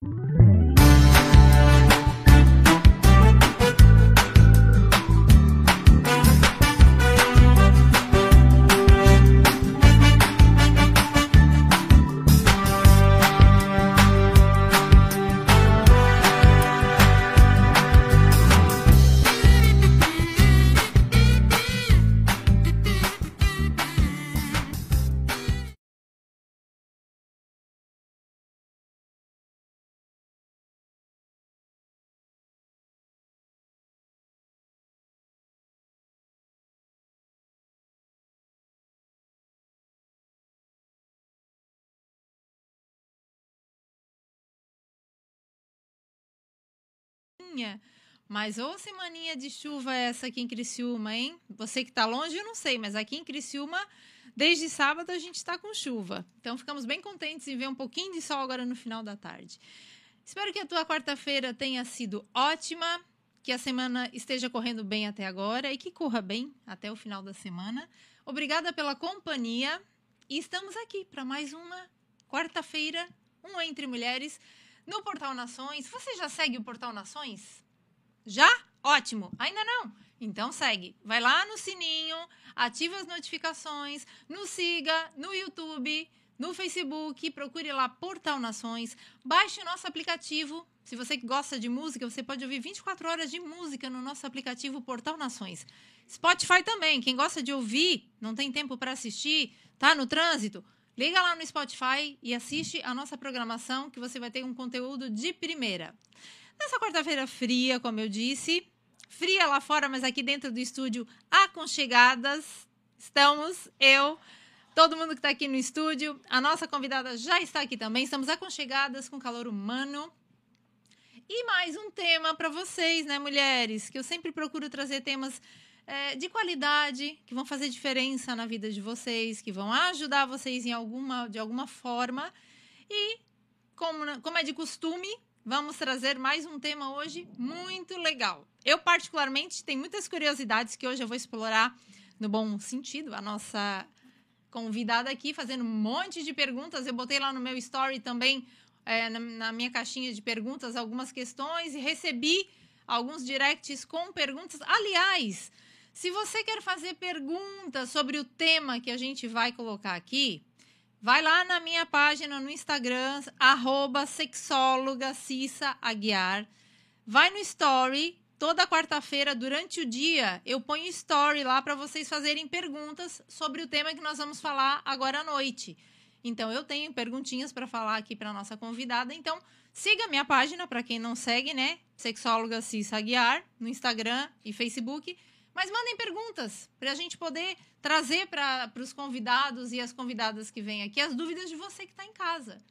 you semaninha. Mas ou semaninha de chuva essa aqui em Criciúma, hein? Você que está longe, eu não sei, mas aqui em Criciúma, desde sábado a gente está com chuva. Então ficamos bem contentes em ver um pouquinho de sol agora no final da tarde. Espero que a tua quarta-feira tenha sido ótima, que a semana esteja correndo bem até agora e que corra bem até o final da semana. Obrigada pela companhia e estamos aqui para mais uma quarta-feira, um Entre Mulheres no Portal Nações. Você já segue o Portal Nações? Já? Ótimo. Ainda não? Então segue. Vai lá no sininho, ativa as notificações, nos siga no YouTube, no Facebook, procure lá Portal Nações, baixe o nosso aplicativo. Se você gosta de música, você pode ouvir 24 horas de música no nosso aplicativo Portal Nações. Spotify também, quem gosta de ouvir, não tem tempo para assistir, tá no trânsito, Liga lá no Spotify e assiste a nossa programação que você vai ter um conteúdo de primeira. Nessa quarta-feira fria, como eu disse, fria lá fora, mas aqui dentro do estúdio aconchegadas, estamos eu, todo mundo que está aqui no estúdio, a nossa convidada já está aqui também, estamos aconchegadas com calor humano. E mais um tema para vocês, né, mulheres? Que eu sempre procuro trazer temas é, de qualidade, que vão fazer diferença na vida de vocês, que vão ajudar vocês em alguma, de alguma forma. E, como, como é de costume, vamos trazer mais um tema hoje muito legal. Eu, particularmente, tenho muitas curiosidades que hoje eu vou explorar no bom sentido. A nossa convidada aqui fazendo um monte de perguntas. Eu botei lá no meu story também, é, na, na minha caixinha de perguntas, algumas questões e recebi alguns directs com perguntas. Aliás, se você quer fazer perguntas sobre o tema que a gente vai colocar aqui, vai lá na minha página no Instagram, arroba sexóloga Cissa Aguiar. Vai no story, toda quarta-feira, durante o dia, eu ponho story lá para vocês fazerem perguntas sobre o tema que nós vamos falar agora à noite. Então, eu tenho perguntinhas para falar aqui para nossa convidada. Então, siga minha página, para quem não segue, né? Sexóloga Cissa Aguiar, no Instagram e Facebook. Mas mandem perguntas para a gente poder trazer para os convidados e as convidadas que vêm aqui as dúvidas de você que está em casa.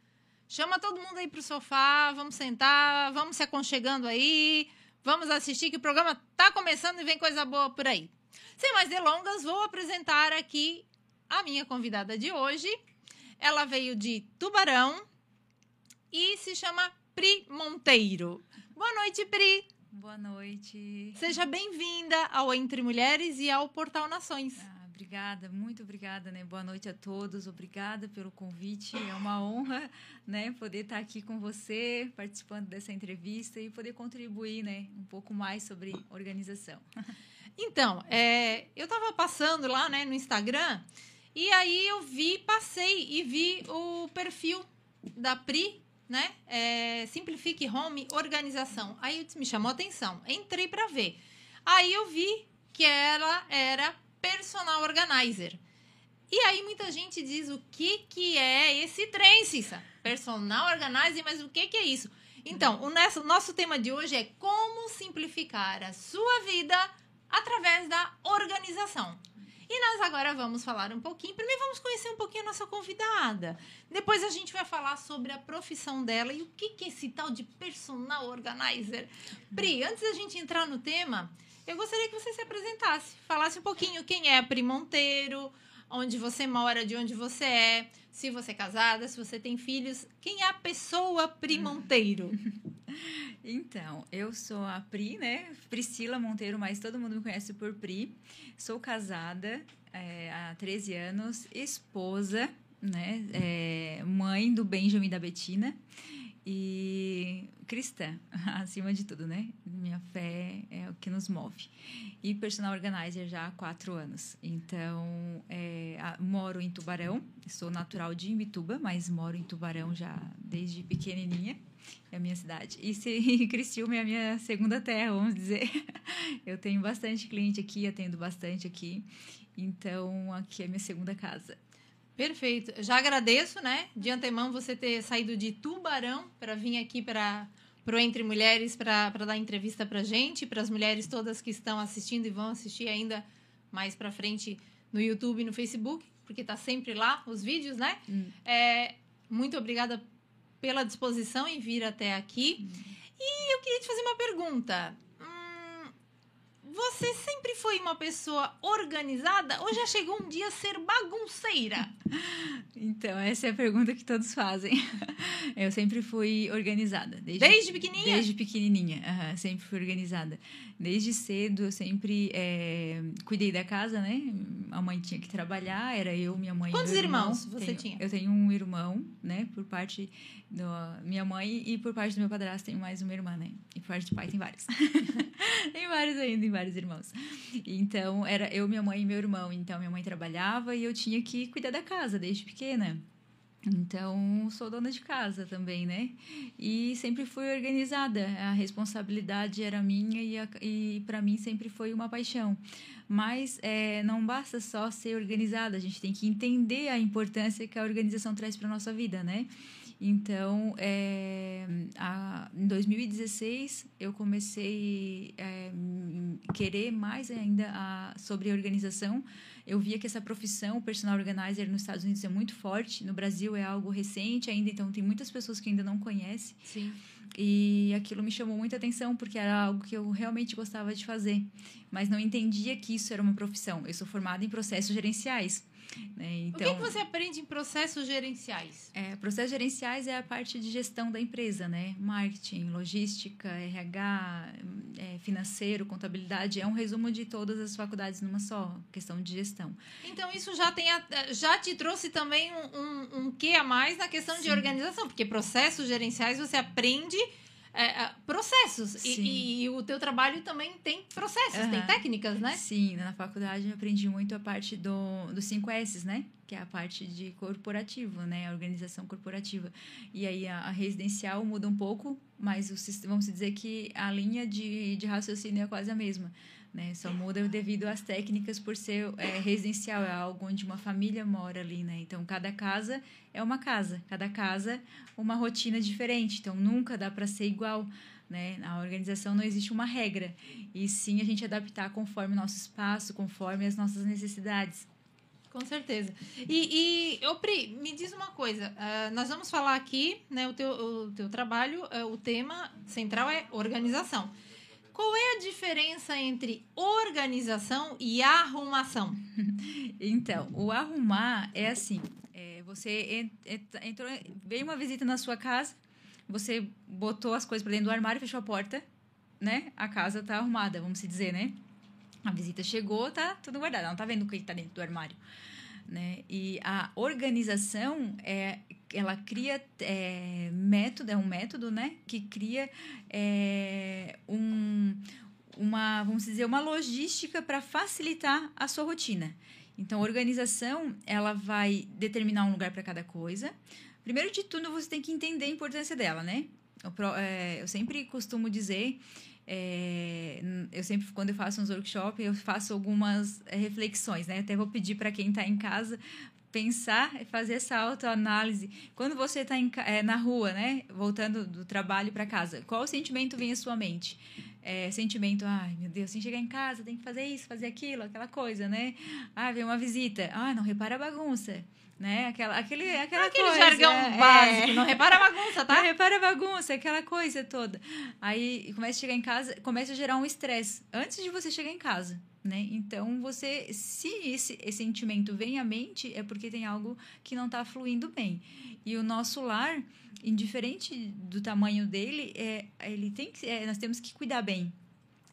Chama todo mundo aí para o sofá, vamos sentar, vamos se aconchegando aí, vamos assistir que o programa está começando e vem coisa boa por aí. Sem mais delongas, vou apresentar aqui a minha convidada de hoje. Ela veio de Tubarão e se chama Pri Monteiro. Boa noite, Pri. Boa noite. Seja bem-vinda ao Entre Mulheres e ao Portal Nações. Ah, obrigada, muito obrigada, né? Boa noite a todos. Obrigada pelo convite. É uma honra, né, poder estar aqui com você, participando dessa entrevista e poder contribuir, né, um pouco mais sobre organização. Então, é, eu estava passando lá, né, no Instagram e aí eu vi, passei e vi o perfil da Pri né? É, Simplifique Home Organização. Aí me chamou atenção. Entrei para ver. Aí eu vi que ela era personal organizer. E aí muita gente diz o que que é esse trem, Cissa? Personal organizer, mas o que que é isso? Então, o nosso, nosso tema de hoje é como simplificar a sua vida através da organização. E nós agora vamos falar um pouquinho. Primeiro vamos conhecer um pouquinho a nossa convidada. Depois a gente vai falar sobre a profissão dela e o que, que é esse tal de personal organizer. Pri, antes da gente entrar no tema, eu gostaria que você se apresentasse, falasse um pouquinho quem é a Pri Monteiro, onde você mora, de onde você é, se você é casada, se você tem filhos. Quem é a pessoa Pri Monteiro? Então, eu sou a Pri, né? Priscila Monteiro, mas todo mundo me conhece por Pri. Sou casada é, há 13 anos, esposa, né? É, mãe do Benjamin e da Betina e cristã, acima de tudo, né? Minha fé é o que nos move. E personal organizer já há quatro anos. Então, é, moro em Tubarão, sou natural de Imbituba, mas moro em Tubarão já desde pequenininha, é a minha cidade. E, se, e Criciúma é a minha segunda terra, vamos dizer. Eu tenho bastante cliente aqui, atendo bastante aqui. Então, aqui é minha segunda casa. Perfeito. Já agradeço, né, de antemão você ter saído de Tubarão para vir aqui para o Entre Mulheres para dar entrevista para gente, para as mulheres todas que estão assistindo e vão assistir ainda mais para frente no YouTube e no Facebook, porque está sempre lá os vídeos, né? Hum. É, muito obrigada pela disposição em vir até aqui. Hum. E eu queria te fazer uma pergunta. Você sempre foi uma pessoa organizada ou já chegou um dia a ser bagunceira? Então, essa é a pergunta que todos fazem. Eu sempre fui organizada. Desde, desde pequenininha? Desde pequenininha, uhum, sempre fui organizada. Desde cedo, eu sempre é, cuidei da casa, né? A mãe tinha que trabalhar, era eu, minha mãe Quantos e meu irmão. irmãos você tenho, tinha? Eu tenho um irmão, né? Por parte da minha mãe e por parte do meu padrasto tenho mais uma irmã, né? E por parte do pai tem vários. tem vários ainda, tem vários irmãos. Então, era eu, minha mãe e meu irmão. Então, minha mãe trabalhava e eu tinha que cuidar da casa desde pequena. Então, sou dona de casa também, né? E sempre fui organizada. A responsabilidade era minha e, e para mim sempre foi uma paixão. Mas é, não basta só ser organizada, a gente tem que entender a importância que a organização traz para nossa vida, né? Então, é, a, em 2016, eu comecei a é, querer mais ainda a, sobre organização. Eu via que essa profissão, personal organizer, nos Estados Unidos é muito forte. No Brasil é algo recente ainda, então tem muitas pessoas que ainda não conhecem. Sim. E aquilo me chamou muita atenção, porque era algo que eu realmente gostava de fazer. Mas não entendia que isso era uma profissão. Eu sou formada em processos gerenciais. Né? Então, o que, então, que, você aprende em processos gerenciais? É, processos gerenciais é a parte de gestão da empresa, né? Marketing, logística, RH, é, financeiro, contabilidade. É um resumo de todas as faculdades numa só, questão de gestão. Então, isso já, tem a, já te trouxe também um, um, um quê a mais na questão Sim. de organização, porque processos gerenciais você aprende é, é, processos. E, e, o teu trabalho também tem processos, uhum. tem técnicas, né? Sim, na faculdade eu aprendi muito a parte do, dos 5 S, né? Que é a parte de corporativo, né? A organização corporativa. E aí a, a residencial muda um pouco, mas o, vamos dizer que a linha de, de raciocínio é quase a mesma. Né? Só muda devido às técnicas por ser é, residencial, é algo onde uma família mora ali, né? Então, cada casa é uma casa, cada casa uma rotina diferente, então nunca dá para ser igual. Né? Na organização não existe uma regra, e sim a gente adaptar conforme o nosso espaço, conforme as nossas necessidades. Com certeza. E, e Pri, me diz uma coisa. Uh, nós vamos falar aqui, né, o teu, o teu trabalho, uh, o tema central é organização. Qual é a diferença entre organização e arrumação? Então, o arrumar é assim: é, você entrou, veio uma visita na sua casa, você botou as coisas para dentro do armário, fechou a porta, né, a casa tá arrumada, vamos dizer, né? A visita chegou, tá tudo guardado, ela não tá vendo o que tá dentro do armário. Né? E a organização é ela cria é, método é um método né que cria é, um, uma vamos dizer uma logística para facilitar a sua rotina. Então a organização ela vai determinar um lugar para cada coisa. Primeiro de tudo você tem que entender a importância dela né? Eu, é, eu sempre costumo dizer é, eu sempre, quando eu faço uns workshops, eu faço algumas é, reflexões, né? Até vou pedir para quem está em casa pensar e fazer essa autoanálise. Quando você está é, na rua, né? Voltando do trabalho para casa, qual sentimento vem à sua mente? É, sentimento, ai meu Deus, sem chegar em casa, tem que fazer isso, fazer aquilo, aquela coisa, né? Ah, vem uma visita, ah, não repara a bagunça né? Aquela, aquele, aquela Aquele coisa. jargão é, básico, não repara a bagunça, tá? Não repara a bagunça, aquela coisa toda. Aí começa a chegar em casa, começa a gerar um estresse antes de você chegar em casa, né? Então você, se esse, esse sentimento vem à mente, é porque tem algo que não está fluindo bem. E o nosso lar, indiferente do tamanho dele, é, ele tem que, é, nós temos que cuidar bem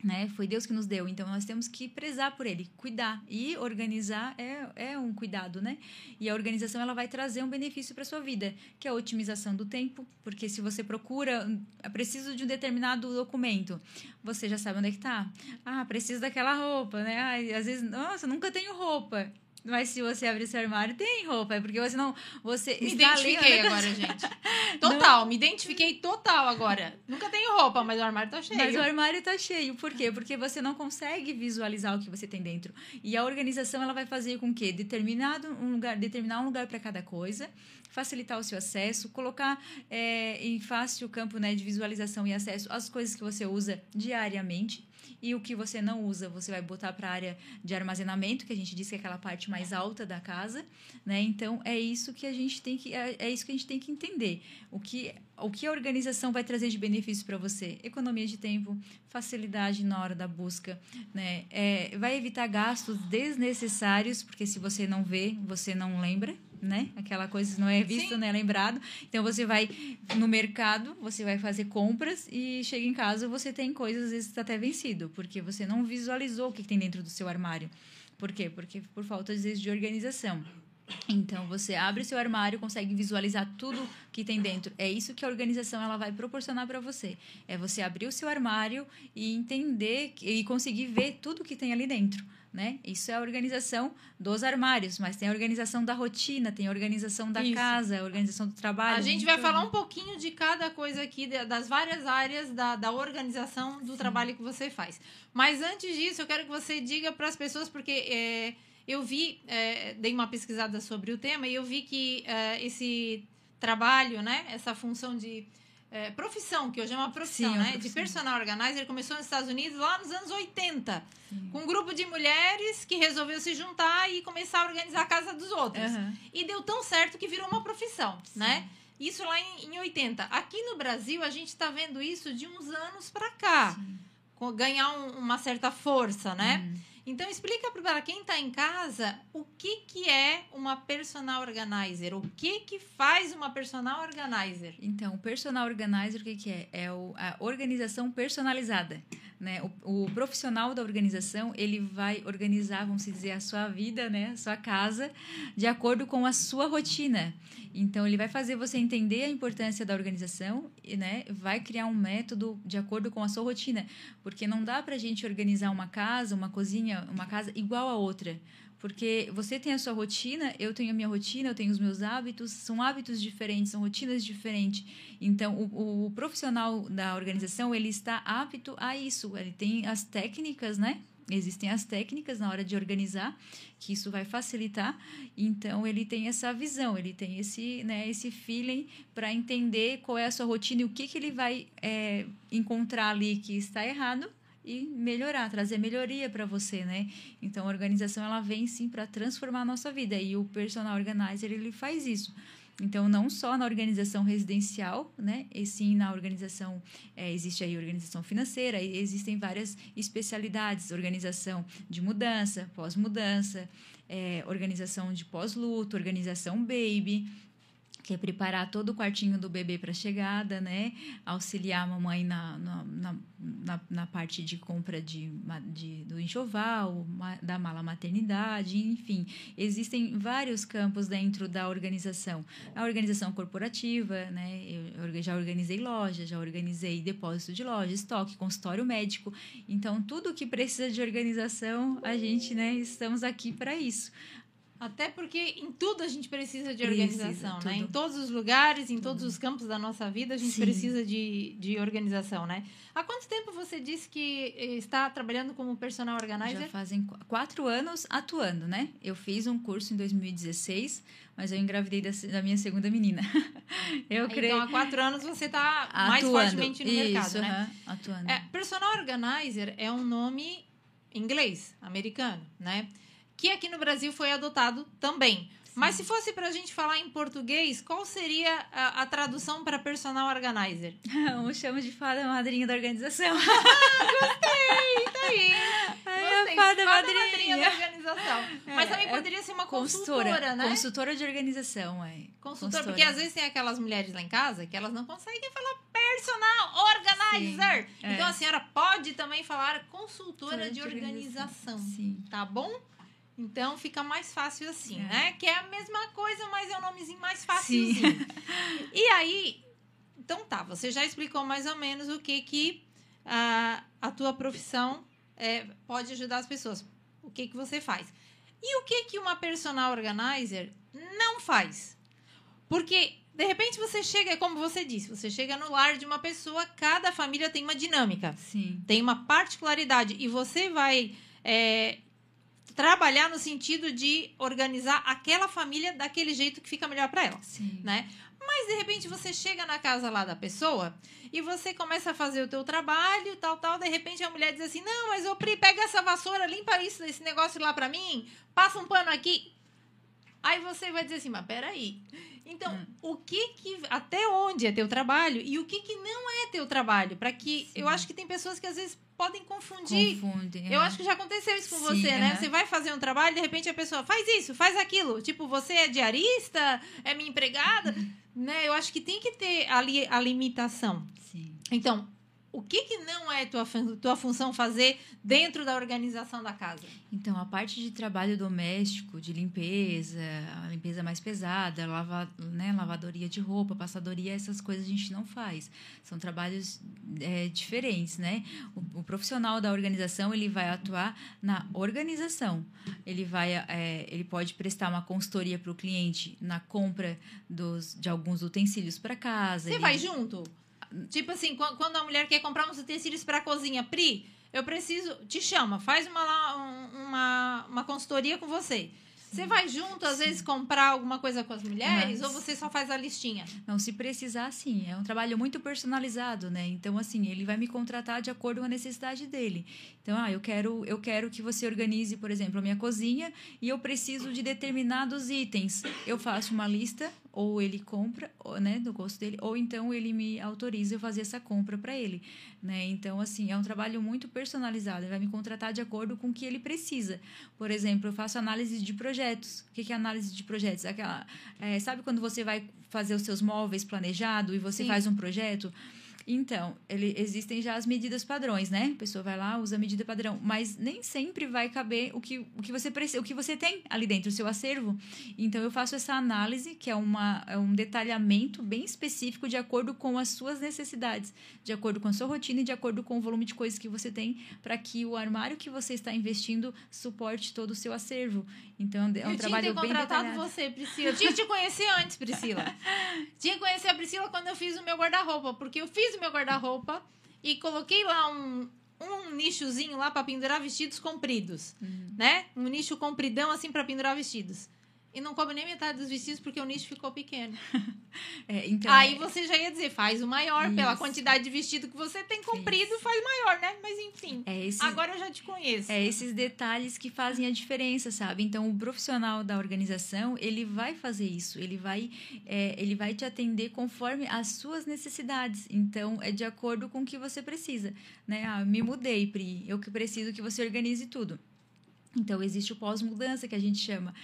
né? Foi Deus que nos deu, então nós temos que prezar por ele, cuidar e organizar é, é um cuidado, né? E a organização ela vai trazer um benefício para sua vida, que é a otimização do tempo, porque se você procura, é preciso de um determinado documento, você já sabe onde é que tá. Ah, preciso daquela roupa, né? Ah, às vezes, nossa, nunca tenho roupa. Mas se você abrir seu armário, tem roupa. É porque você não. Você me identifiquei agora, gente. Total, não. me identifiquei total agora. Nunca tenho roupa, mas o armário tá cheio. Mas o armário tá cheio. Por quê? Porque você não consegue visualizar o que você tem dentro. E a organização ela vai fazer com que determinado um lugar, determinar um lugar para cada coisa, facilitar o seu acesso, colocar é, em fácil campo né, de visualização e acesso as coisas que você usa diariamente e o que você não usa, você vai botar para a área de armazenamento, que a gente disse que é aquela parte mais alta da casa, né? Então é isso que a gente tem que é, é isso que a gente tem que entender. O que o que a organização vai trazer de benefício para você? Economia de tempo, facilidade na hora da busca, né? É, vai evitar gastos desnecessários, porque se você não vê, você não lembra, né? Aquela coisa não é visto, não é lembrado. Então você vai no mercado, você vai fazer compras e chega em casa você tem coisas às vezes está até vencido, porque você não visualizou o que tem dentro do seu armário. Por quê? Porque por falta às vezes de organização. Então você abre seu armário, consegue visualizar tudo que tem dentro. É isso que a organização ela vai proporcionar para você. É você abrir o seu armário e entender e conseguir ver tudo que tem ali dentro né? Isso é a organização dos armários, mas tem a organização da rotina, tem a organização da Isso. casa, a organização do trabalho. A gente vai falar um pouquinho de cada coisa aqui, das várias áreas da, da organização do Sim. trabalho que você faz. Mas antes disso, eu quero que você diga para as pessoas, porque é, eu vi, é, dei uma pesquisada sobre o tema e eu vi que é, esse trabalho, né, essa função de é, profissão, que hoje é uma profissão, Sim, é né? Profissão. De personal organizer, começou nos Estados Unidos lá nos anos 80. Sim. Com um grupo de mulheres que resolveu se juntar e começar a organizar a casa dos outros. Uhum. E deu tão certo que virou uma profissão, Sim. né? Isso lá em, em 80. Aqui no Brasil, a gente está vendo isso de uns anos para cá. Ganhar um, uma certa força, né? Uhum. Então explica para quem está em casa o que, que é uma personal organizer, o que que faz uma personal organizer. Então, personal organizer o que, que é? É a organização personalizada. Né? O, o, profissional da organização ele vai organizar, vamos dizer, a sua vida, né, a sua casa, de acordo com a sua rotina. Então ele vai fazer você entender a importância da organização, e, né, vai criar um método de acordo com a sua rotina, porque não dá para a gente organizar uma casa, uma cozinha, uma casa igual a outra. Porque você tem a sua rotina, eu tenho a minha rotina, eu tenho os meus hábitos, são hábitos diferentes, são rotinas diferentes. Então, o, o profissional da organização, ele está apto a isso. Ele tem as técnicas, né? Existem as técnicas na hora de organizar, que isso vai facilitar. Então, ele tem essa visão, ele tem esse, né, esse feeling para entender qual é a sua rotina e o que, que ele vai é, encontrar ali que está errado e melhorar, trazer melhoria para você, né? Então a organização ela vem sim para transformar a nossa vida e o personal organizer ele faz isso. Então, não só na organização residencial, né? E sim na organização, é, existe aí organização financeira, existem várias especialidades, organização de mudança, pós-mudança, é, organização de pós-luto, organização baby, que é preparar todo o quartinho do bebê para a chegada, né? Auxiliar a mamãe na, na, na, na parte de compra de, de, do enxoval, da mala maternidade, enfim. Existem vários campos dentro da organização. A organização corporativa, né? Eu já organizei loja, já organizei depósito de loja, estoque, consultório médico. Então, tudo que precisa de organização, a gente, né, estamos aqui para isso. Até porque em tudo a gente precisa de organização, precisa, né? Em todos os lugares, em todos os campos da nossa vida, a gente Sim. precisa de, de organização, né? Há quanto tempo você disse que está trabalhando como personal organizer? Já fazem quatro anos atuando, né? Eu fiz um curso em 2016, mas eu engravidei da, da minha segunda menina. eu creio... Então, há quatro anos você está mais fortemente no Isso, mercado, né? Atuando. É, personal organizer é um nome inglês, americano, né? Que aqui no Brasil foi adotado também. Sim. Mas se fosse para a gente falar em português, qual seria a, a tradução para personal organizer? um chama de fada madrinha da organização. Gostei! Tá aí! Ai, a fada, fada madrinha. madrinha da organização. É, Mas também é poderia ser uma consultora, consultora, né? Consultora de organização, é. Consultora, consultora, porque às vezes tem aquelas mulheres lá em casa que elas não conseguem falar personal organizer. Sim, então é. a senhora pode também falar consultora de, de organização. Sim. Tá bom? Então fica mais fácil assim, é. né? Que é a mesma coisa, mas é um nomezinho mais fácil. e aí, então tá, você já explicou mais ou menos o que que a, a tua profissão é, pode ajudar as pessoas. O que que você faz? E o que que uma personal organizer não faz? Porque de repente você chega, como você disse, você chega no lar de uma pessoa, cada família tem uma dinâmica, Sim. tem uma particularidade e você vai é, trabalhar no sentido de organizar aquela família daquele jeito que fica melhor para ela, Sim. né? Mas de repente você chega na casa lá da pessoa e você começa a fazer o teu trabalho, tal, tal, de repente a mulher diz assim: "Não, mas eu pega essa vassoura, limpa isso, esse negócio lá para mim, passa um pano aqui". Aí você vai dizer assim: "Mas peraí. Então, hum. o que que até onde é teu trabalho e o que que não é teu trabalho? Para que Sim. eu acho que tem pessoas que às vezes podem confundir. Confunde, Eu é. acho que já aconteceu isso com Sim, você, né? É. Você vai fazer um trabalho, de repente a pessoa faz isso, faz aquilo. Tipo, você é diarista, é minha empregada, uhum. né? Eu acho que tem que ter ali a limitação. Sim. Então, o que, que não é tua, tua função fazer dentro da organização da casa? Então, a parte de trabalho doméstico, de limpeza, a limpeza mais pesada, lava, né, lavadoria de roupa, passadoria, essas coisas a gente não faz. São trabalhos é, diferentes, né? O, o, profissional da organização, ele vai atuar na organização. Ele, vai, é, ele pode prestar uma consultoria para o cliente na compra dos, de alguns utensílios para casa. Você ele... vai junto? Tipo assim, quando a mulher quer comprar uns utensílios para cozinha, Pri, eu preciso. Te chama, faz uma, uma, uma consultoria com você. Você vai junto, às vezes, comprar alguma coisa com as mulheres Mas... ou você só faz a listinha? Não, se precisar, sim. É um trabalho muito personalizado, né? Então, assim, ele vai me contratar de acordo com a necessidade dele. Então, ah, eu quero, eu quero que você organize, por exemplo, a minha cozinha e eu preciso de determinados itens. Eu faço uma lista, ou ele compra, né, do gosto dele, ou então ele me autoriza a fazer essa compra para ele, né? Então, assim, é um trabalho muito personalizado. Ele vai me contratar de acordo com o que ele precisa. Por exemplo, eu faço análise de projetos. O que é análise de projetos? Aquela, é, sabe quando você vai fazer os seus móveis planejado e você Sim. faz um projeto? Então, ele, existem já as medidas padrões, né? A pessoa vai lá, usa a medida padrão, mas nem sempre vai caber o que, o que você precisa, o que você tem ali dentro, o seu acervo. Então, eu faço essa análise, que é, uma, é um detalhamento bem específico de acordo com as suas necessidades, de acordo com a sua rotina e de acordo com o volume de coisas que você tem, para que o armário que você está investindo suporte todo o seu acervo. Então, é um eu trabalho bem detalhado. Eu tinha você, Priscila. Eu tinha que te conhecer antes, Priscila. tinha que conhecer a Priscila quando eu fiz o meu guarda-roupa, porque eu fiz o meu guarda-roupa e coloquei lá um, um nichozinho lá para pendurar vestidos compridos, uhum. né? Um nicho compridão assim para pendurar vestidos. E não cobre nem metade dos vestidos porque o nicho ficou pequeno. É, então, Aí é... você já ia dizer, faz o maior. Isso. Pela quantidade de vestido que você tem comprido, Isso. faz maior, né? Mas enfim. É esse... Agora eu já te conheço. É esses detalhes que fazem a diferença, sabe? Então, o profissional da organização, ele vai fazer isso. Ele vai, é, ele vai te atender conforme as suas necessidades. Então, é de acordo com o que você precisa. Né? Ah, me mudei, Pri. Eu que preciso que você organize tudo. Então, existe o pós-mudança, que a gente chama,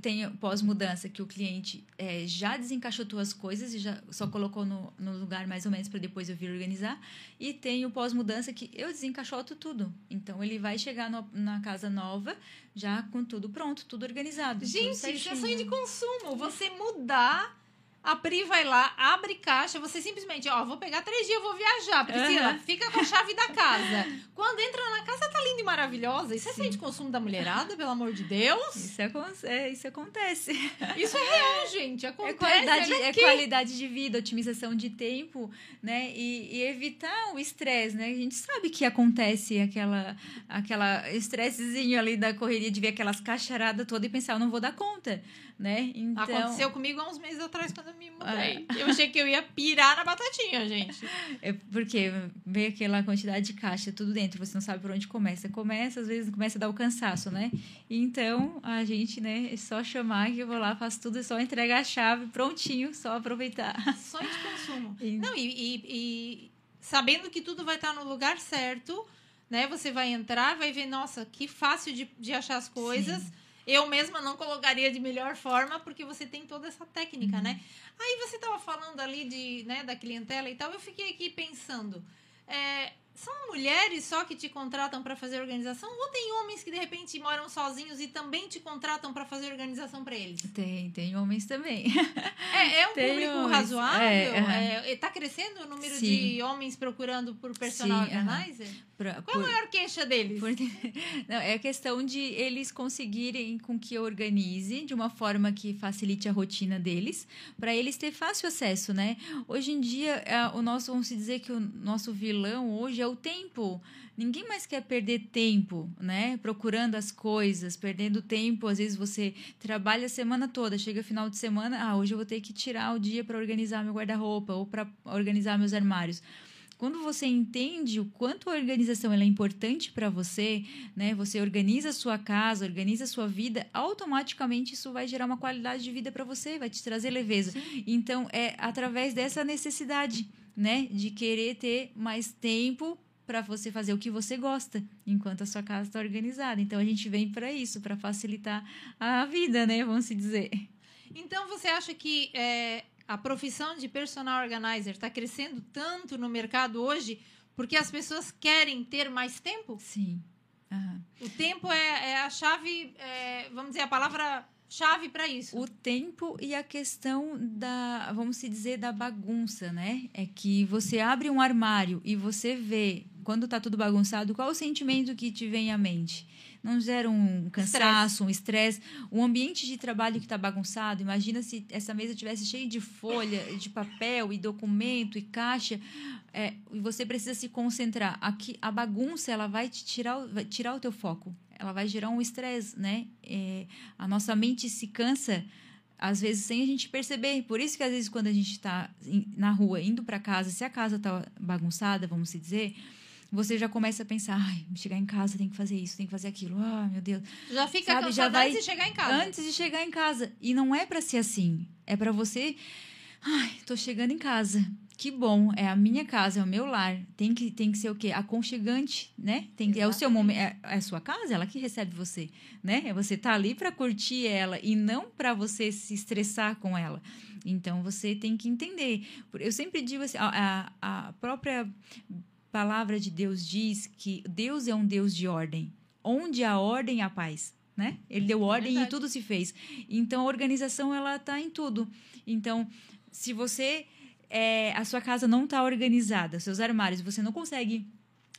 tem pós-mudança que o cliente é, já desencaixotou as coisas e já só colocou no, no lugar mais ou menos para depois eu vir organizar. E tem o pós-mudança que eu desencaixoto tudo. Então ele vai chegar no, na casa nova já com tudo pronto, tudo organizado. Gente, tudo isso é sonho de consumo. Você mudar a Pri vai lá, abre caixa, você simplesmente, ó, vou pegar três dias, vou viajar. Priscila, Uhum. fica com a chave da casa. Quando entra na casa, tá linda e maravilhosa. Isso é sonho de consumo da mulherada, pelo amor de Deus? Isso, acon- é, isso acontece. Isso é real, gente. É Acontece. qualidade, olha é qualidade de vida, otimização de tempo, né? E, e evitar o estresse, né? A gente sabe que acontece aquela aquela estressezinho ali da correria de ver aquelas caixaradas todas e pensar, eu não vou dar conta, né? Então, Aconteceu comigo há uns meses atrás, quando eu me mudei. Eu achei que eu ia pirar na batatinha, gente. É porque vê aquela quantidade de caixa, tudo dentro, você não sabe por onde começa. Começa, às vezes começa a dar o cansaço, né? Então, a gente, né, é só chamar que eu vou lá, faço tudo, é só entregar a chave, prontinho, só aproveitar. Sonho de consumo. E- Não, e, e- e sabendo que tudo vai estar no lugar certo, né? Você vai entrar, vai ver, nossa, que fácil de, de achar as coisas. Eu mesma não colocaria de melhor forma, porque você tem toda essa técnica, né? Aí você estava falando ali de, né, da clientela e tal, eu fiquei aqui pensando. é, são mulheres só que te contratam para fazer organização? Ou tem homens que de repente moram sozinhos e também te contratam para fazer organização para eles? Tem, tem homens também. É, é um Tem público homens. razoável? É, aham. É, tá crescendo o número Sim. de homens procurando por personal Sim, organizer? Pra- Qual é por- a maior queixa deles? Por- Não, é questão de eles conseguirem com que eu organize de uma forma que facilite a rotina deles, para eles ter fácil acesso, né? Hoje em dia, é, o nosso, vamos dizer que o nosso vilão hoje é o tempo. Ninguém mais quer perder tempo, né? Procurando as coisas, perdendo tempo. Às vezes você trabalha a semana toda, chega final de semana, ah, hoje eu vou ter que tirar o dia para organizar meu guarda-roupa ou para organizar meus armários quando você entende o quanto a organização é importante para você, né? Você organiza a sua casa, organiza a sua vida, automaticamente isso vai gerar uma qualidade de vida para você, vai te trazer leveza. Então é através dessa necessidade, né, de querer ter mais tempo para você fazer o que você gosta, enquanto a sua casa está organizada. Então a gente vem para isso, para facilitar a vida, né? Vamos se dizer. Então você acha que é, a profissão de personal organizer está crescendo tanto no mercado hoje porque as pessoas querem ter mais tempo? Sim. Aham. O tempo é, é a chave, é, vamos dizer, a palavra chave para isso. O tempo e a questão da, vamos se dizer, da bagunça, né? É que você abre um armário e você vê, quando tá tudo bagunçado, qual o sentimento que te vem à mente? Não gera um cansaço, um estresse, um ambiente de trabalho que está bagunçado. Imagina se essa mesa tivesse cheia de folha, de papel e documento e caixa, é, e você precisa se concentrar. Aqui a bagunça ela vai te tirar, vai tirar o teu foco. Ela vai gerar um estresse, né? É, a nossa mente se cansa às vezes sem a gente perceber. Por isso que às vezes quando a gente está na rua indo para casa, se a casa tá bagunçada, vamos se dizer, você já começa a pensar, ai, chegar em casa tem que fazer isso, tem que fazer aquilo. Ah, meu Deus. Já fica Sabe, já vai- antes de chegar em casa. Antes de chegar em casa. E não é para ser assim. É para você, ai, tô chegando em casa. Que bom, é a minha casa, é o meu lar. Tem que, tem que ser o quê? Aconchegante, né? Tem que, é o seu momento, é, é a sua casa, ela que recebe você, né? É você tá ali para curtir ela e não para você se estressar com ela. Então você tem que entender. Eu sempre digo assim, a, a própria palavra de Deus diz que Deus é um Deus de ordem. Onde há ordem, há paz. Né? Ele deu ordem e verdade. tudo se fez. Então a organização ela está em tudo. Então, se você é, a sua casa não está organizada, seus armários, você não consegue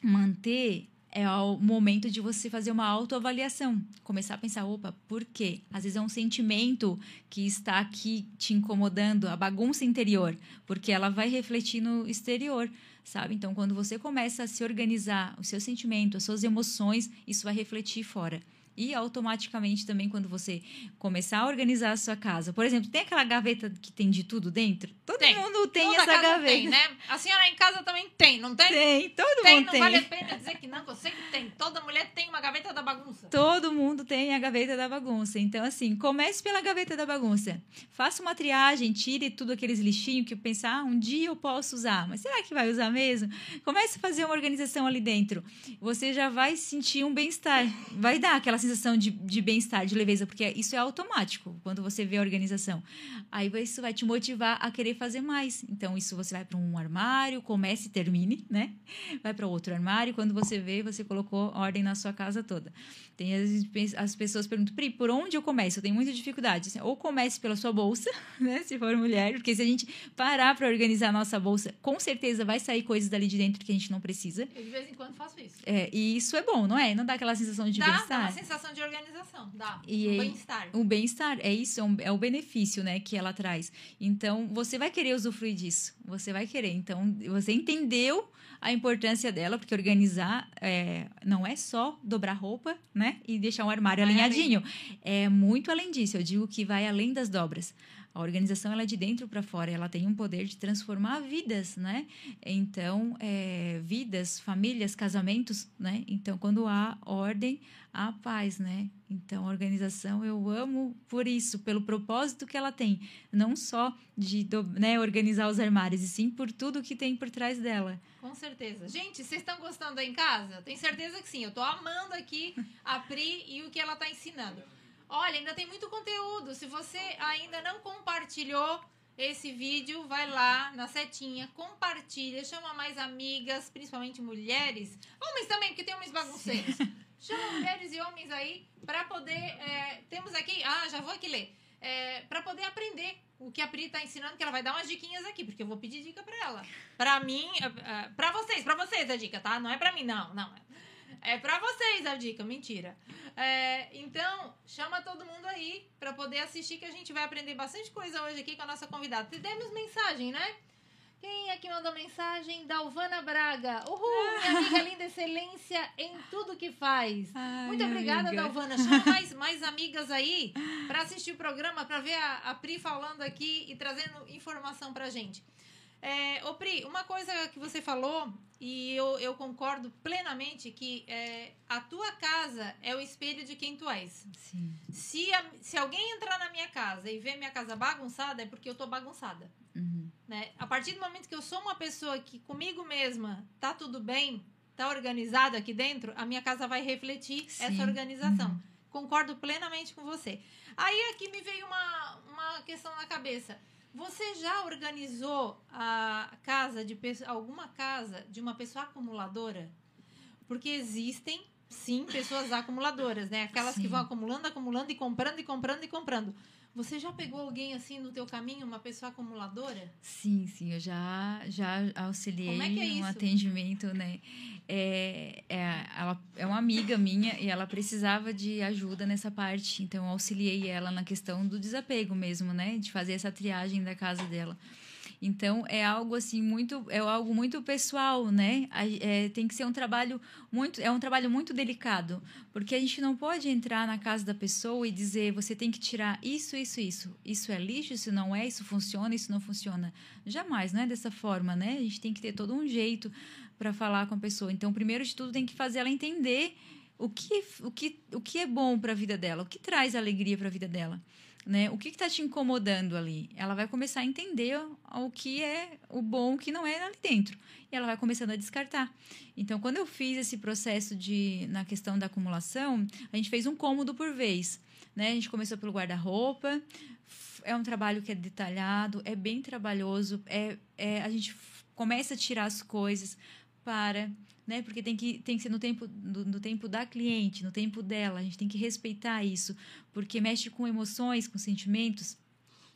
manter, é o momento de você fazer uma autoavaliação. Começar a pensar, opa, por quê? Às vezes é um sentimento que está aqui te incomodando, a bagunça interior, porque ela vai refletir no exterior, sabe? Então, quando você começa a se organizar, o seu sentimento, as suas emoções, isso vai refletir fora. E automaticamente também, quando você começar a organizar a sua casa, por exemplo, tem aquela gaveta que tem de tudo dentro? Todo Tem. mundo tem Toda essa gaveta. Tem, né? A senhora em casa também tem, não tem? Tem, todo Tem, mundo não tem. vale a pena dizer que não, que eu sei que tem. Toda mulher tem uma gaveta da bagunça. Todo mundo tem a gaveta da bagunça. Então, assim, comece pela gaveta da bagunça. Faça uma triagem, tire tudo aqueles lixinhos que pensa, ah, um dia eu posso usar. Mas será que vai usar mesmo? Comece a fazer uma organização ali dentro. Você já vai sentir um bem-estar. Vai dar aquela sensação de, de bem-estar, de leveza, porque isso é automático quando você vê a organização. Aí isso vai te motivar a querer fazer mais. Então, isso você vai para um armário, comece e termine, né? Vai para outro armário, quando você vê, você colocou ordem na sua casa toda. Tem as, as pessoas perguntam, Pri, por onde eu começo? Eu tenho muita dificuldade. Assim, ou comece pela sua bolsa, né? Se for mulher, porque se a gente parar para organizar a nossa bolsa, com certeza vai sair coisas dali de dentro que a gente não precisa. Eu de vez em quando faço isso. É, e isso é bom, não é? Não dá aquela sensação de dá, bem-estar? Dá uma sensação de organização, dá. E um bem-estar. O bem-estar, é isso, é, um, é, o benefício, né, que ela traz. Então, você vai querer usufruir disso. Você vai querer. Então, você entendeu a importância dela, porque organizar é, não é só dobrar roupa, né? E deixar um armário alinhadinho. É muito além disso. Eu digo que vai além das dobras. A organização ela é de dentro para fora, ela tem um poder de transformar vidas, né? Então, é, vidas, famílias, casamentos, né? Então, quando há ordem, há paz, né? Então, a organização eu amo por isso, pelo propósito que ela tem, não só de né, organizar os armários, e sim por tudo que tem por trás dela. Com certeza. Gente, vocês estão gostando aí em casa? Tenho certeza que sim. Eu estou amando aqui a Pri e o que ela está ensinando. Olha, ainda tem muito conteúdo. Se você ainda não compartilhou esse vídeo, vai lá na setinha, compartilha, chama mais amigas, principalmente mulheres. Homens também, porque tem homens bagunceiros. Chama mulheres e homens aí para poder. É, temos aqui. Ah, já vou aqui ler. É, para poder aprender o que a Pri tá ensinando, que ela vai dar umas diquinhas aqui, porque eu vou pedir dica para ela. Para mim, é, é, para vocês, para vocês a dica, tá? Não é para mim, não, não. É para vocês a dica, mentira. É, então, chama todo mundo aí para poder assistir, que a gente vai aprender bastante coisa hoje aqui com a nossa convidada. Demos mensagem, né? Quem é que mandou mensagem? Dalvana Braga. Uhul, minha amiga linda, excelência em tudo que faz. Ai, Muito obrigada, amiga. Dalvana. Chama mais, mais amigas aí para assistir o programa, para ver a, a Pri falando aqui e trazendo informação pra gente. É, ô Pri, uma coisa que você falou, e eu, eu concordo plenamente, que é, a tua casa é o espelho de quem tu és. Sim. Se, a, se alguém entrar na minha casa e ver minha casa bagunçada, é porque eu tô bagunçada. Uhum. Né? A partir do momento que eu sou uma pessoa que comigo mesma tá tudo bem, tá organizado aqui dentro, a minha casa vai refletir Sim. essa organização. Uhum. Concordo plenamente com você. Aí aqui me veio uma, uma questão na cabeça. Você já organizou a casa de alguma casa de uma pessoa acumuladora? Porque existem, sim, pessoas acumuladoras, né? Aquelas sim. que vão acumulando, acumulando e comprando e comprando e comprando. Você já pegou alguém assim no teu caminho, uma pessoa acumuladora? Sim, sim, eu já, já auxiliei Como é que é um atendimento, né? É, é, ela é uma amiga minha e ela precisava de ajuda nessa parte, então eu auxiliei ela na questão do desapego mesmo, né? De fazer essa triagem da casa dela. Então é algo assim muito é algo muito pessoal, né? É, tem que ser um trabalho muito é um trabalho muito delicado, porque a gente não pode entrar na casa da pessoa e dizer você tem que tirar isso, isso, isso. Isso é lixo, isso não é, isso funciona, isso não funciona. Jamais, não é dessa forma, né? A gente tem que ter todo um jeito para falar com a pessoa. Então, primeiro de tudo, tem que fazer ela entender o que, o que, o que é bom para a vida dela, o que traz alegria para a vida dela né? O que está te incomodando ali? Ela vai começar a entender o que é o bom, o que não é ali dentro. E ela vai começando a descartar. Então, quando eu fiz esse processo de na questão da acumulação, a gente fez um cômodo por vez. Né? A gente começou pelo guarda-roupa. É um trabalho que é detalhado, é bem trabalhoso. É, é, a gente começa a tirar as coisas para né? Porque tem que, tem que ser no tempo, no, no, tempo da cliente, no tempo dela. A gente tem que respeitar isso, porque mexe com emoções, com sentimentos.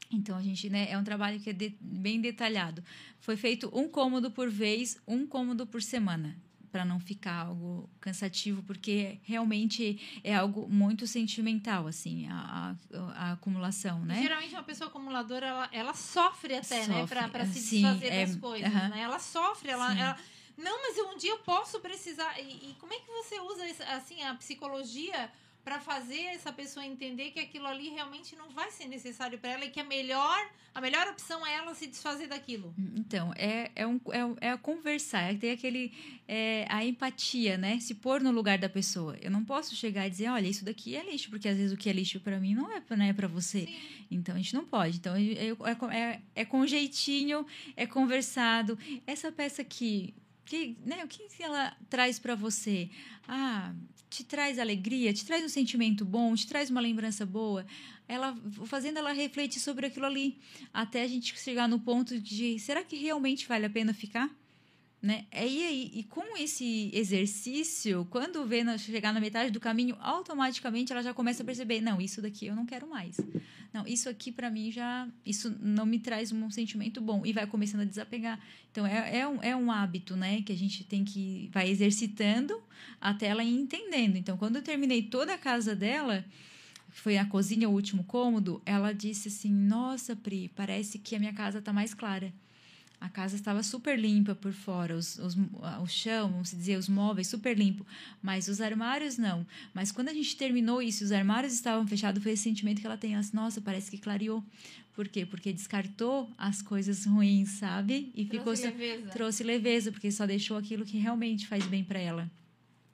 Então a gente, né, é um trabalho que é de, bem detalhado. Foi feito um cômodo por vez, um cômodo por semana, para não ficar algo cansativo, porque realmente é algo muito sentimental, assim, a, a, a acumulação, né? Geralmente uma pessoa acumuladora, ela, ela sofre até, né, sofre, né, para se desfazer é, das coisas, uh -huh. né? Ela sofre, ela não, mas um dia eu posso precisar. E, e como é que você usa assim a psicologia para fazer essa pessoa entender que aquilo ali realmente não vai ser necessário para ela e que a melhor, a melhor opção é ela se desfazer daquilo. Então, é, é, um, é, é conversar, é ter aquele, é, a empatia, né? Se pôr no lugar da pessoa. Eu não posso chegar e dizer, olha, isso daqui é lixo, porque às vezes o que é lixo para mim não é, não é para você. Sim. Então, a gente não pode. Então, é, é, é, é com jeitinho, é conversado. Essa peça aqui que, né, o que ela traz para você? Ah, te traz alegria, te traz um sentimento bom, te traz uma lembrança boa. Ela fazendo ela refletir sobre aquilo ali, até a gente chegar no ponto de será que realmente vale a pena ficar? Né? E, aí, e com esse exercício, quando vê chegar na metade do caminho, automaticamente ela já começa a perceber: não, isso daqui eu não quero mais. Não, isso aqui para mim já. Isso não me traz um sentimento bom. E vai começando a desapegar. Então é, é, um, é um hábito né, que a gente tem que. vai exercitando até ela ir entendendo. Então, quando eu terminei toda a casa dela foi a cozinha, o último cômodo, ela disse assim: Nossa, Pri, parece que a minha casa está mais clara. A casa estava super limpa por fora, os, os, o chão, vamos dizer, os móveis super limpo, mas os armários não. Mas quando a gente terminou isso, os armários estavam fechados, foi esse sentimento que ela tem, assim, nossa, parece que clareou. Por quê? Porque descartou as coisas ruins, sabe? E trouxe ficou leveza. trouxe leveza, porque só deixou aquilo que realmente faz bem para ela.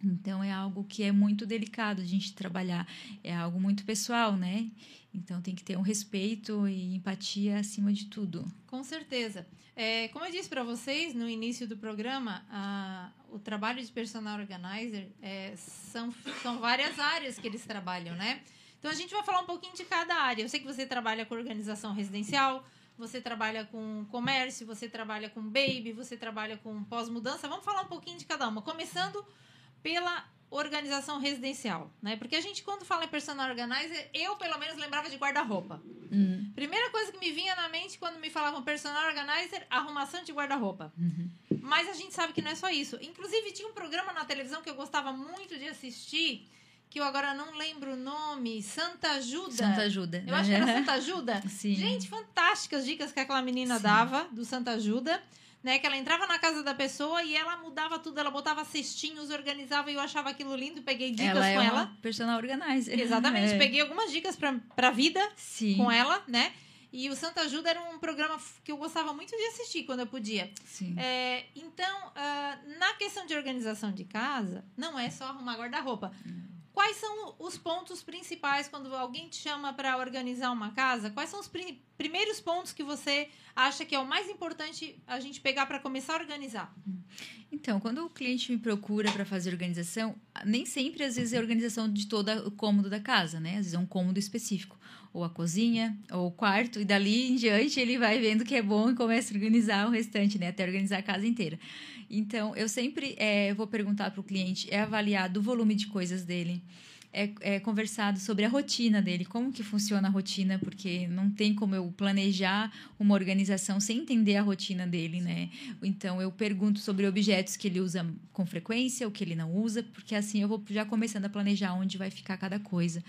Então é algo que é muito delicado a gente trabalhar, é algo muito pessoal, né? Então tem que ter um respeito e empatia acima de tudo. Com certeza. É, como eu disse para vocês no início do programa, a, o trabalho de personal organizer é, são, são várias áreas que eles trabalham, né? Então a gente vai falar um pouquinho de cada área. Eu sei que você trabalha com organização residencial, você trabalha com comércio, você trabalha com baby, você trabalha com pós-mudança. Vamos falar um pouquinho de cada uma, começando pela organização residencial, né? Porque a gente, quando fala em personal organizer, eu, pelo menos, lembrava de guarda-roupa. Uhum. Primeira coisa que me vinha na mente quando me falavam personal organizer, arrumação de guarda-roupa. Uhum. Mas a gente sabe que não é só isso. Inclusive, tinha um programa na televisão que eu gostava muito de assistir, que eu agora não lembro o nome, Santa Ajuda. Santa Ajuda. Eu acho que era Santa Ajuda. Sim. Gente, fantásticas dicas que aquela menina Sim. dava do Santa Ajuda né? Que ela entrava na casa da pessoa e ela mudava tudo, ela botava cestinhos, organizava e eu achava aquilo lindo, peguei dicas ela é com é ela. Personal organizer. Exatamente, é. peguei algumas dicas pra, pra vida Sim. com ela, né? E o Santa Ajuda era um programa que eu gostava muito de assistir quando eu podia. Sim. É, então, uh, na questão de organização de casa, não é só arrumar guarda-roupa. Hum. Quais são os pontos principais quando alguém te chama para organizar uma casa? Quais são os prim primeiros pontos que você acha que é o mais importante a gente pegar para começar a organizar? Então, quando o cliente me procura para fazer organização, nem sempre às vezes é organização de todo o cômodo da casa, né? Às vezes é um cômodo específico, ou a cozinha, ou o quarto, e dali em diante ele vai vendo que é bom e começa a organizar o restante, né? Até organizar a casa inteira. Então, eu sempre é, vou perguntar para o cliente, é avaliado o volume de coisas dele, é, é, conversado sobre a rotina dele, como que funciona a rotina, porque não tem como eu planejar uma organização sem entender a rotina dele, né? Então eu pergunto sobre objetos que ele usa com frequência, o que ele não usa, porque assim eu vou já começando a planejar onde vai ficar cada coisa.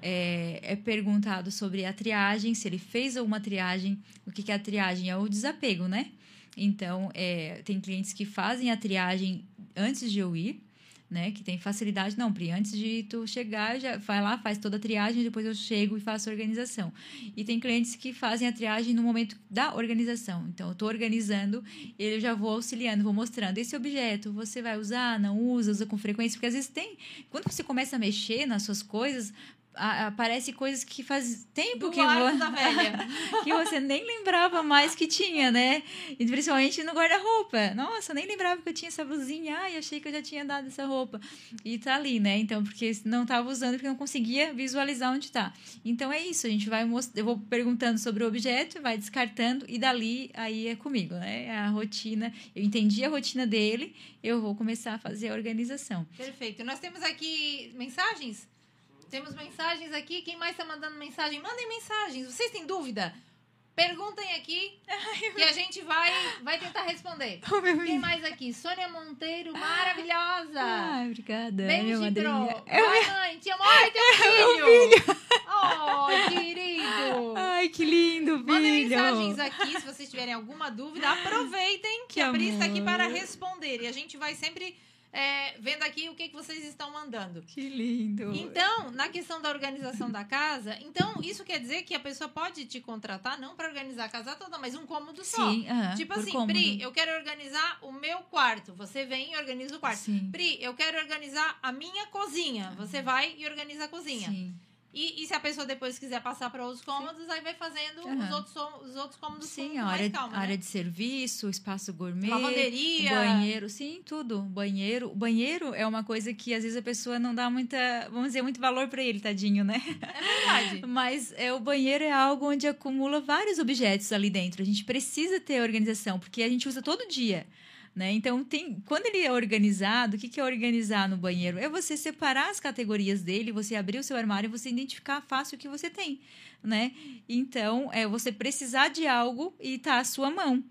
É, é perguntado sobre a triagem, se ele fez alguma triagem, o que, que é a triagem? É o desapego, né? Então, é, tem clientes que fazem a triagem antes de eu ir, né? Que tem facilidade. Não, Pri, antes de tu chegar, já vai lá, faz toda a triagem, depois eu chego e faço a organização. E tem clientes que fazem a triagem no momento da organização. Então, eu estou organizando, eu já vou auxiliando, vou mostrando. Esse objeto você vai usar, não usa, usa com frequência, porque às vezes tem. Quando você começa a mexer nas suas coisas, aparece coisas que faz tempo Do que, vo... que você nem lembrava mais que tinha, né? E principalmente no guarda-roupa. Nossa, nem lembrava que eu tinha essa blusinha. Ai, achei que eu já tinha dado essa roupa. E tá ali, né? Então, porque não estava usando, porque não conseguia visualizar onde tá. Então é isso, a gente vai most... eu vou perguntando sobre o objeto, vai descartando e dali aí é comigo, né? É a rotina. Eu entendi a rotina dele, eu vou começar a fazer a organização. Perfeito. Nós temos aqui mensagens temos mensagens aqui. Quem mais está mandando mensagem? Mandem mensagens. Vocês têm dúvida? Perguntem aqui que a gente vai, vai tentar responder. Oh, Quem mais aqui? Sônia Monteiro, maravilhosa. Ai, obrigada. Beijo, pro. Ai, mãe, te amo. Ai, teu filho. filho. Oh, querido. Ai, que lindo, filho. Mandem mensagens aqui se vocês tiverem alguma dúvida. Aproveitem que, que a Pri está aqui para responder. E a gente vai sempre é, vendo aqui o que, que vocês estão mandando. Que lindo! Então, na questão da organização da casa, então isso quer dizer que a pessoa pode te contratar não para organizar a casa toda, mas um cômodo só. Sim, uh -huh, tipo assim, cômodo. Pri, eu quero organizar o meu quarto. Você vem e organiza o quarto. Sim. Pri, eu quero organizar a minha cozinha. Você vai e organiza a cozinha. Sim. E, e, se a pessoa depois quiser passar para outros cômodos, Sim. aí vai fazendo uhum. os, outros, os outros cômodos Sim, com área, calma, né? área de serviço, espaço gourmet, lavanderia, banheiro, sim, tudo. Banheiro, banheiro é uma coisa que às vezes a pessoa não dá muita, vamos dizer, muito valor para ele, tadinho, né? É verdade. Mas é o banheiro é algo onde acumula vários objetos ali dentro. A gente precisa ter organização, porque a gente usa todo dia. Né? Então, tem, quando ele é organizado, o que, que é organizar no banheiro? É você separar as categorias dele, você abrir o seu armário e você identificar fácil o que você tem. Né? Então, é você precisar de algo e tá à sua mão.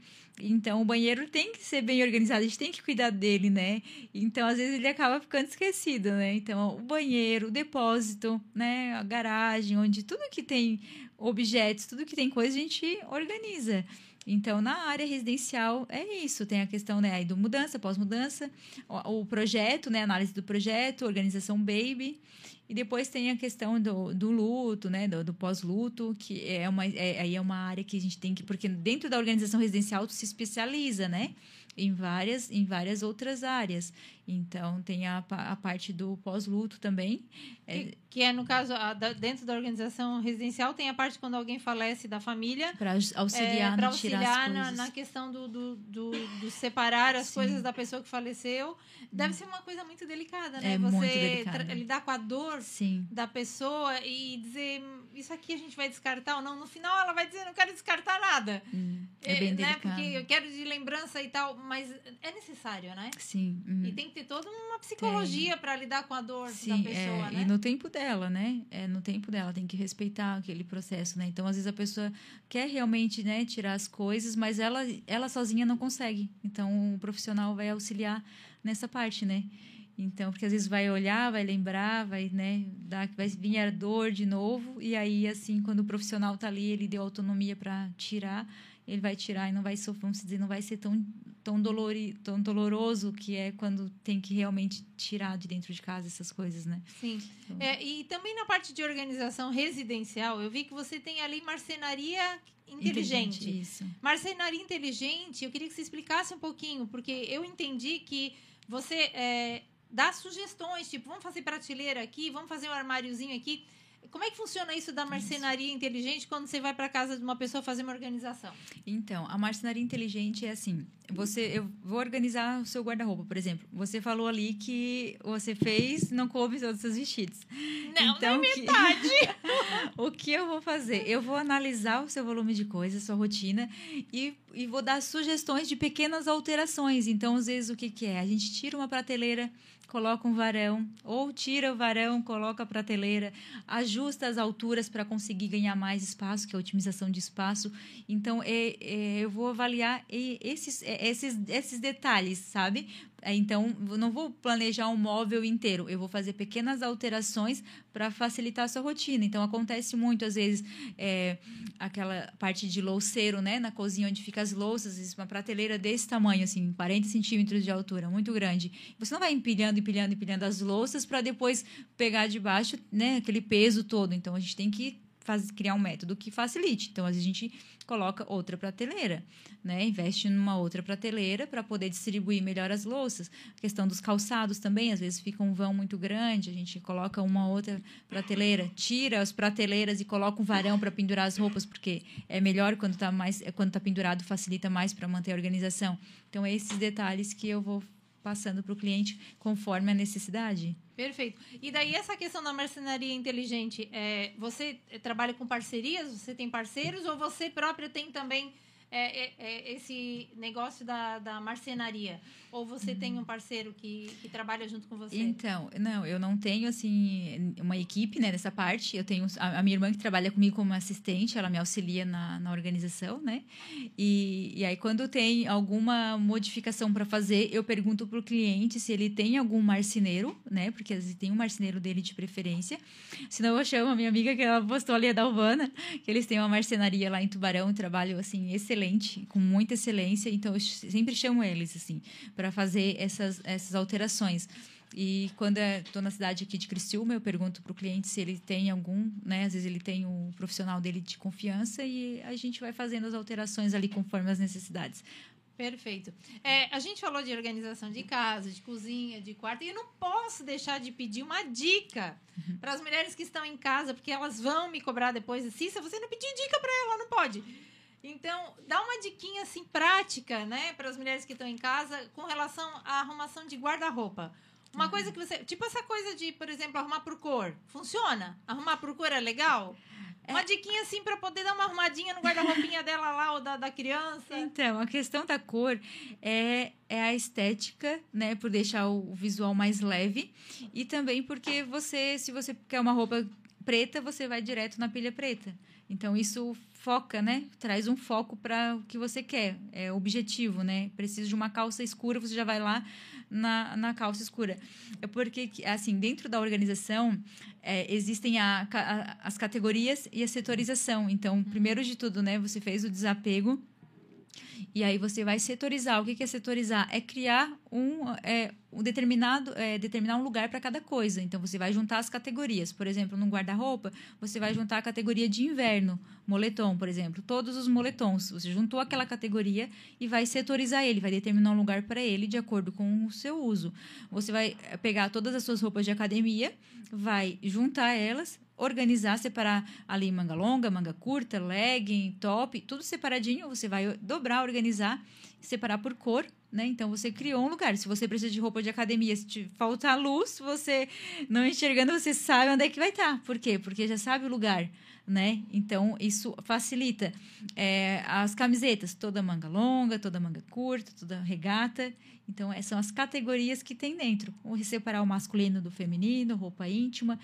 Então, o banheiro tem que ser bem organizado, a gente tem que cuidar dele, né? Então, às vezes, ele acaba ficando esquecido, né? Então, o banheiro, o depósito, né? A garagem, onde tudo que tem objetos, tudo que tem coisa, a gente organiza. Então, na área residencial, é isso. Tem a questão né, aí do mudança, pós-mudança, o, o, projeto, né, análise do projeto, organização baby. E depois tem a questão do, do luto, né, do, do pós-luto, que é uma, é, aí é uma área que a gente tem que... Porque dentro da organização residencial, tu se especializa, né? Em várias, em várias outras áreas. Então, tem a, a parte do pós-luto também. É que, que, é, no caso, a, da, dentro da organização residencial, tem a parte quando alguém falece da família. Para auxiliar, é, no auxiliar na, na, questão do, do, do, do separar as Sim. coisas da pessoa que faleceu. Deve hum. ser uma coisa muito delicada, né? É Você delicada. lidar com a dor Sim. da pessoa e dizer isso aqui a gente vai descartar ou não. No final, ela vai dizer, não quero descartar nada. Hum, é bem né? delicado. Porque eu quero de lembrança e tal, mas é necessário, né? Sim. Hum. E tem que ter toda uma psicologia para lidar com a dor Sim, da pessoa, é, né? E no tempo dela, né? É no tempo dela, tem que respeitar aquele processo, né? Então, às vezes a pessoa quer realmente, né, tirar as coisas, mas ela, ela sozinha não consegue. Então, o profissional vai auxiliar nessa parte, né? Então, porque às vezes vai olhar, vai lembrar, vai, né, dar, vai vir a dor de novo, e aí, assim, quando o profissional tá ali, ele deu autonomia para tirar, ele vai tirar e não vai sofrer, vamos dizer, não vai ser tão, tão, dolori, tão doloroso que é quando tem que realmente tirar de dentro de casa essas coisas, né? Sim. Então... É, e também na parte de organização residencial, eu vi que você tem ali marcenaria inteligente. inteligente isso. Marcenaria inteligente, eu queria que você explicasse um pouquinho, porque eu entendi que você é, dá sugestões, tipo, vamos fazer prateleira aqui, vamos fazer um armáriozinho aqui. Como é que funciona isso da marcenaria inteligente quando você vai para casa de uma pessoa fazer uma organização? Então, a marcenaria inteligente é assim: você, eu vou organizar o seu guarda-roupa, por exemplo. Você falou ali que você fez, não coube todos os seus vestidos. Não, então, nem metade. o que eu vou fazer? Eu vou analisar o seu volume de coisas, sua rotina e, e vou dar sugestões de pequenas alterações. Então, às vezes, o que, que é? A gente tira uma prateleira coloca um varão, ou tira o varão, coloca a prateleira, ajusta as alturas para conseguir ganhar mais espaço, que é a otimização de espaço. Então, é, é, eu vou avaliar esses, é, esses, esses detalhes, sabe? É, então, não vou planejar um móvel inteiro, eu vou fazer pequenas alterações para facilitar a sua rotina. Então, acontece muito, às vezes, é, aquela parte de louceiro, né? Na cozinha onde fica as louças, uma prateleira desse tamanho, assim, 40 centímetros de altura, muito grande. Você não vai empilhando, empilhando, empilhando as louças para depois pegar de baixo, né? Aquele peso todo. Então, a gente tem que faz, criar um método que facilite. Então, a gente coloca outra prateleira, né? Investe numa outra prateleira para poder distribuir melhor as louças. A questão dos calçados também, às vezes fica um vão muito grande, a gente coloca uma outra prateleira, tira as prateleiras e coloca um varão para pendurar as roupas, porque é melhor quando está mais quando tá pendurado, facilita mais para manter a organização. Então, é esses detalhes que eu vou passando para o cliente conforme a necessidade. Perfeito. E daí essa questão da marcenaria inteligente, é, você trabalha com parcerias? Você tem parceiros ou você própria tem também é, é, é, esse negócio da, da marcenaria? Ou você uhum. tem um parceiro que, que trabalha junto com você? Então, não, eu não tenho, assim, uma equipe, né, nessa parte. Eu tenho a, a minha irmã que trabalha comigo como assistente, ela me auxilia na, na organização, né? E, e aí, quando tem alguma modificação para fazer, eu pergunto para o cliente se ele tem algum marceneiro, né? Porque às vezes tem um marceneiro dele de preferência. Senão eu chamo a minha amiga que ela postou ali, a Dalvana, que eles têm uma marcenaria lá em Tubarão, um trabalho, assim, excelente excelente, com muita excelência, então eu sempre chamo eles, assim, para fazer essas, essas alterações. E quando estou na cidade aqui de Criciúma, eu pergunto para o cliente se ele tem algum, né? Às vezes ele tem o profissional dele de confiança e a gente vai fazendo as alterações ali conforme as necessidades Perfeito. É, a gente falou de organização de casa, de cozinha, de quarto, e eu não posso deixar de pedir uma dica uhum. para as mulheres que estão em casa, porque elas vão me cobrar depois. Cissa, você não pediu dica para ela, não pode. Então, dá uma diquinha assim prática, né, para as mulheres que estão em casa com relação à arrumação de guarda-roupa. Uma uhum. coisa que você. Tipo essa coisa de, por exemplo, arrumar por cor. Funciona? Arrumar por cor é legal? É. Uma diquinha assim para poder dar uma arrumadinha no guarda-roupinha dela lá ou da, da criança. Então, a questão da cor é, é a estética, né? Por deixar o visual mais leve. E também porque você, se você quer uma roupa preta, você vai direto na pilha preta. Então, isso foca, né? Traz um foco para o que você quer. É objetivo, né? Precisa de uma calça escura, você já vai lá na, na calça escura. É porque, assim, dentro da organização, é, existem a, a, as categorias e a setorização. Então, primeiro de tudo, né? Você fez o desapego e aí você vai setorizar. O que é setorizar? É criar um, é, um determinado, é, determinar um lugar para cada coisa. Então você vai juntar as categorias. Por exemplo, no guarda-roupa, você vai juntar a categoria de inverno, moletom, por exemplo, todos os moletons. Você juntou aquela categoria e vai setorizar ele, vai determinar um lugar para ele de acordo com o seu uso. Você vai pegar todas as suas roupas de academia, vai juntar elas, organizar, separar ali manga longa, manga curta, legging, top, tudo separadinho. Você vai dobrar, organizar, separar por cor, né? Então você criou um lugar. Se você precisa de roupa de academia, se te faltar luz, você não enxergando, você sabe onde é que vai estar. Tá. Por quê? Porque já sabe o lugar. Né? Então, isso facilita. É, as camisetas, toda manga longa, toda manga curta, toda regata. Então, essas são as categorias que tem dentro. Separar o masculino do feminino, roupa íntima,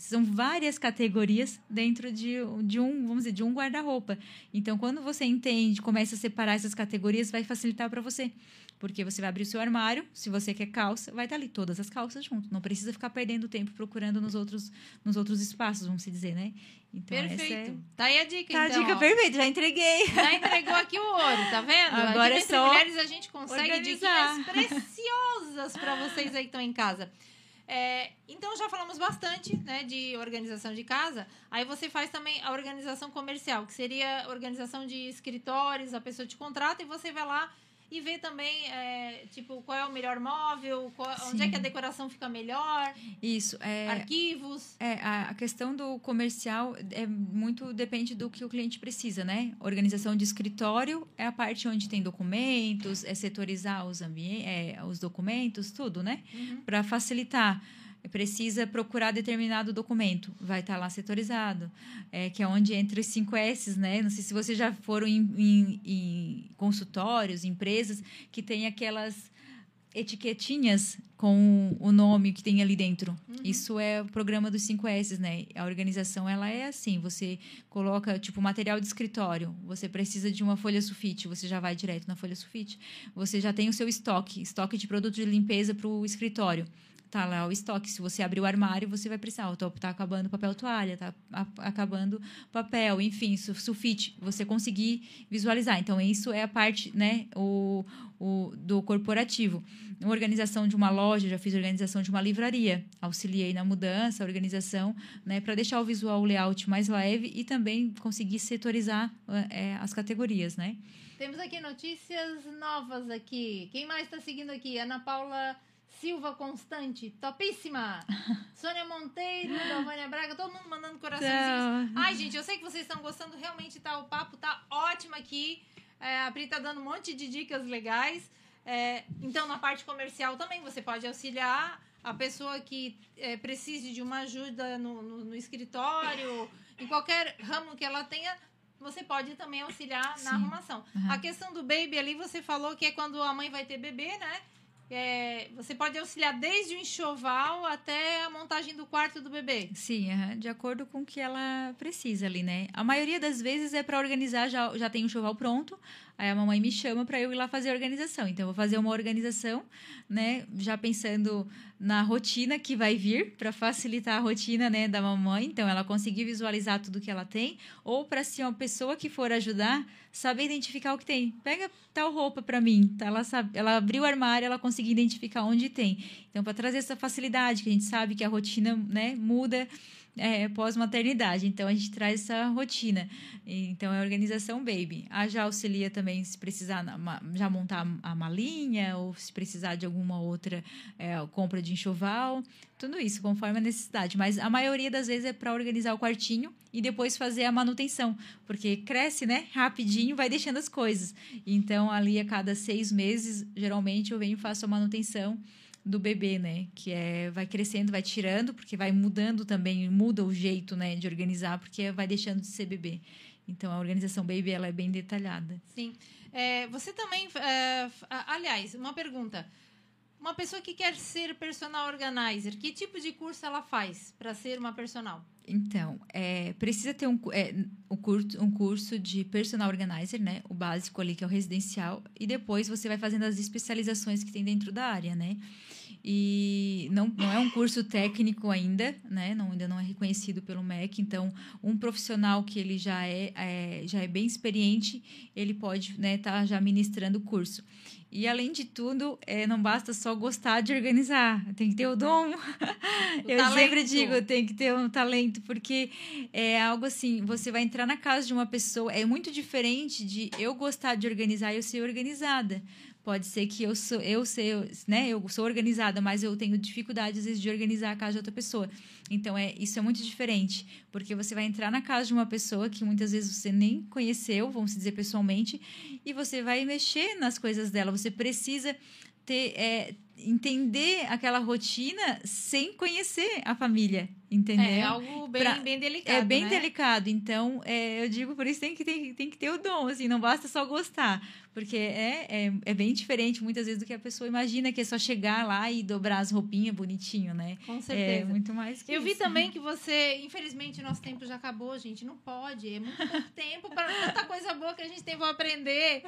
são várias categorias dentro de, de um, vamos dizer, de um guarda-roupa. Então, quando você entende, começa a separar essas categorias, vai facilitar para você. Porque você vai abrir o seu armário, se você quer calça, vai estar ali todas as calças junto. Não precisa ficar perdendo tempo procurando nos outros, nos outros espaços, vamos dizer, né? Então, Perfeito. É... Tá aí a dica, tá então. a dica perfeita, já entreguei. Já entregou aqui o ouro, tá vendo? Agora é só mulheres a gente consegue dicas preciosas para vocês aí que estão em casa. É, então já falamos bastante né, de organização de casa. Aí você faz também a organização comercial, que seria organização de escritórios, a pessoa te contrata e você vai lá e ver também, é, tipo, qual é o melhor móvel, qual, onde é que a decoração fica melhor. Isso. É, arquivos. É, a, questão do comercial é muito depende do que o cliente precisa, né? Organização de escritório é a parte onde tem documentos, é setorizar os, é, os documentos, tudo, né? Uhum. Para facilitar precisa procurar determinado documento, vai estar tá lá setorizado, é, que é onde entra os 5 S, né? Não sei se vocês já foram em, em, em consultórios, empresas que tem aquelas etiquetinhas com o nome que tem ali dentro. Uhum. Isso é o programa dos 5 S, né? A organização ela é assim, você coloca tipo material de escritório, você precisa de uma folha sulfite, você já vai direto na folha sulfite. Você já tem o seu estoque, estoque de produtos de limpeza para o escritório tá lá o estoque. Se você abrir o armário, você vai precisar. O topo tá acabando papel toalha, tá acabando papel, enfim, sulfite. Você conseguir visualizar. Então, isso é a parte, né, o, o, do corporativo. Organização de uma loja, já fiz organização de uma livraria. Auxiliei na mudança, organização, né, para deixar o visual, o layout mais leve e também conseguir setorizar é, as categorias, né? Temos aqui notícias novas aqui. Quem mais está seguindo aqui? Ana Paula Silva Constante, topíssima! Sônia Monteiro, Dalvânia Braga, todo mundo mandando coraçãozinhos. Ai, gente, eu sei que vocês estão gostando, realmente tá, o papo tá ótimo aqui. É, a Pri tá dando um monte de dicas legais. É, então, na parte comercial também, você pode auxiliar a pessoa que é, precise de uma ajuda no, no, no, escritório, em qualquer ramo que ela tenha, você pode também auxiliar Sim. na arrumação. Uhum. A questão do baby ali, você falou que é quando a mãe vai ter bebê, né? É, você pode auxiliar desde o enxoval até a montagem do quarto do bebê. Sim, de acordo com o que ela precisa ali, né? A maioria das vezes é para organizar, já, já tem o enxoval pronto, aí a mamãe me chama para eu ir lá fazer a organização. Então, eu vou fazer uma organização, né? Já pensando na rotina que vai vir, para facilitar a rotina né, da mamãe. Então, ela conseguir visualizar tudo que ela tem, ou para se uma pessoa que for ajudar saber identificar o que tem. Pega tal roupa para mim, tá? Ela sabe, ela abriu o armário, ela conseguiu identificar onde tem. Então, para trazer essa facilidade, que a gente sabe que a rotina, né, muda é, pós-maternidade. Então, a gente traz essa rotina. Então, é organização baby. A já auxilia também também se precisar já montar a malinha ou se precisar de alguma outra é, compra de enxoval, tudo isso conforme a necessidade. Mas a maioria das vezes é para organizar o quartinho e depois fazer a manutenção, porque cresce, né? Rapidinho, vai deixando as coisas. Então ali a cada seis meses, geralmente eu venho e faço a manutenção do bebê, né? Que é vai crescendo, vai tirando, porque vai mudando também, muda o jeito, né, de organizar, porque vai deixando de ser bebê. Então a organização baby ela é bem detalhada. Sim. É, você também, é, aliás, uma pergunta. Uma pessoa que quer ser personal organizer, que tipo de curso ela faz para ser uma personal? Então, é, precisa ter um, é, um, curso, um curso de personal organizer, né? O básico ali, que é o residencial. E depois você vai fazendo as especializações que tem dentro da área, né? e não, não é um curso técnico ainda, né? Não, ainda não é reconhecido pelo MEC. Então, um profissional que ele já é, é já é bem experiente, ele pode estar né, tá já ministrando o curso. E além de tudo, é, não basta só gostar de organizar, tem que ter o dom. O Eu talento. sempre digo, tem que ter um talento, porque é algo assim, você vai entrar na casa de uma pessoa, é muito diferente de eu gostar de organizar e eu ser organizada. Pode ser que eu sou, eu sei, né? Eu sou organizada, mas eu tenho dificuldade às vezes de organizar a casa de outra pessoa. Então é isso é muito diferente, porque você vai entrar na casa de uma pessoa que muitas vezes você nem conheceu, vamos dizer pessoalmente, e você vai mexer nas coisas dela. Você precisa ter é, entender aquela rotina sem conhecer a família, entendeu? É algo bem, pra, bem delicado. É bem né? delicado. Então, é, eu digo por isso tem que, tem, tem que ter o dom, assim, não basta só gostar. Porque é, é, é, bem diferente, muitas vezes, do que a pessoa imagina, que é só chegar lá e dobrar as roupinhas bonitinho, né? Com certeza. É muito mais que Eu isso. vi também que você, infelizmente, nosso tempo já acabou, gente. Não pode. É muito pouco tempo para tanta coisa boa que a gente tem para aprender.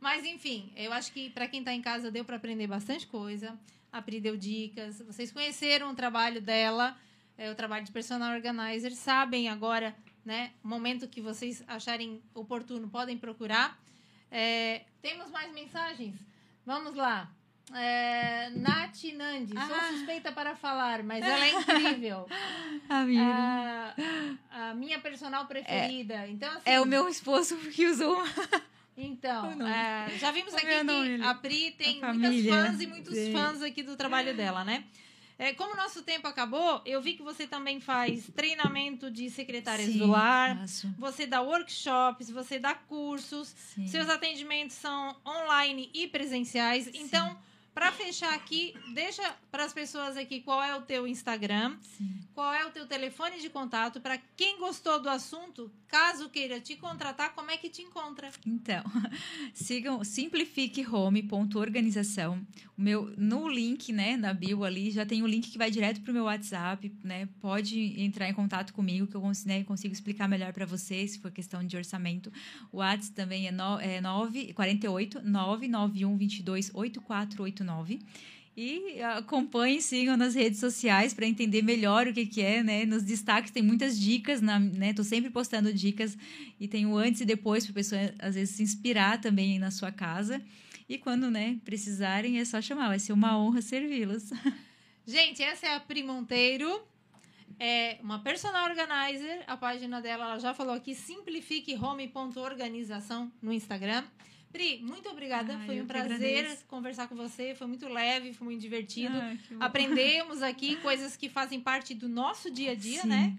Mas, enfim, eu acho que para quem está em casa deu para aprender bastante coisa. A Pri deu dicas. Vocês conheceram o trabalho dela, é, o trabalho de personal organizer. Sabem agora, né? O momento que vocês acharem oportuno, podem procurar. É, temos mais mensagens? Vamos lá. É, Nath Nandi, ah. sou suspeita para falar, mas ela é incrível. a, minha. a, a minha personal preferida. É, então, assim, é o meu esposo que usou. Então, é, já vimos aqui que a Pri tem a muitas fãs e muitos Sim. fãs aqui do trabalho dela, né? É, como o nosso tempo acabou, eu vi que você também faz treinamento de secretárias Sim, do lar, faço. você dá workshops, você dá cursos, Sim. seus atendimentos são online e presenciais. Sim. Então, para fechar aqui, deixa para as pessoas aqui qual é o teu Instagram, qual é o teu telefone de contato para quem gostou do assunto, caso queira te contratar, como é que te encontra? Então, sigam simplifiquehome.organização. O meu no link, né, na bio ali, já tem o link que vai direto para o meu WhatsApp, né? Pode entrar em contato comigo que eu consigo, né, consigo explicar melhor para vocês, se for questão de orçamento. O WhatsApp também é, no, é 9 48 991 22 8489 e acompanhem, sigam nas redes sociais para entender melhor o que, que é, né? Nos destaques tem muitas dicas, na, né? Tô sempre postando dicas e tem o antes e depois para a pessoa às vezes se inspirar também na sua casa. E quando, né, precisarem é só chamar, vai ser uma honra servi-los. Gente, essa é a Pri Monteiro, é uma personal organizer. A página dela, ela já falou aqui, simplifiquehome.organização no Instagram. Pri, muito obrigada. Ai, foi um prazer conversar com você. Foi muito leve, foi muito divertido. Ai, Aprendemos aqui coisas que fazem parte do nosso dia a dia, Sim. né?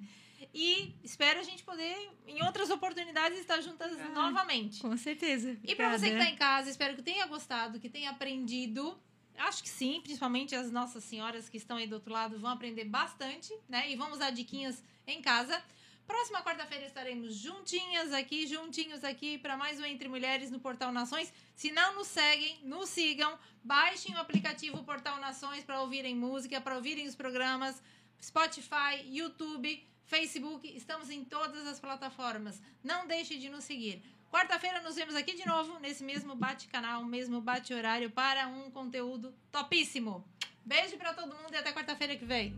E espero a gente poder, em outras oportunidades, estar juntas novamente. Com certeza. Obrigada. E para você que está em casa, espero que tenha gostado, que tenha aprendido. Acho que sim, principalmente as nossas senhoras que estão aí do outro lado vão aprender bastante, né? E vamos dar diquinhas em casa. Próxima quarta-feira estaremos juntinhas aqui, juntinhos aqui para mais um Entre Mulheres no Portal Nações. Se não nos seguem, nos sigam, baixem o aplicativo Portal Nações para ouvirem música, para ouvirem os programas, Spotify, YouTube, Facebook, estamos em todas as plataformas. Não deixe de nos seguir. Quarta-feira nos vemos aqui de novo nesse mesmo bate-canal, mesmo bate-horário para um conteúdo topíssimo. Beijo para todo mundo e até quarta-feira que vem.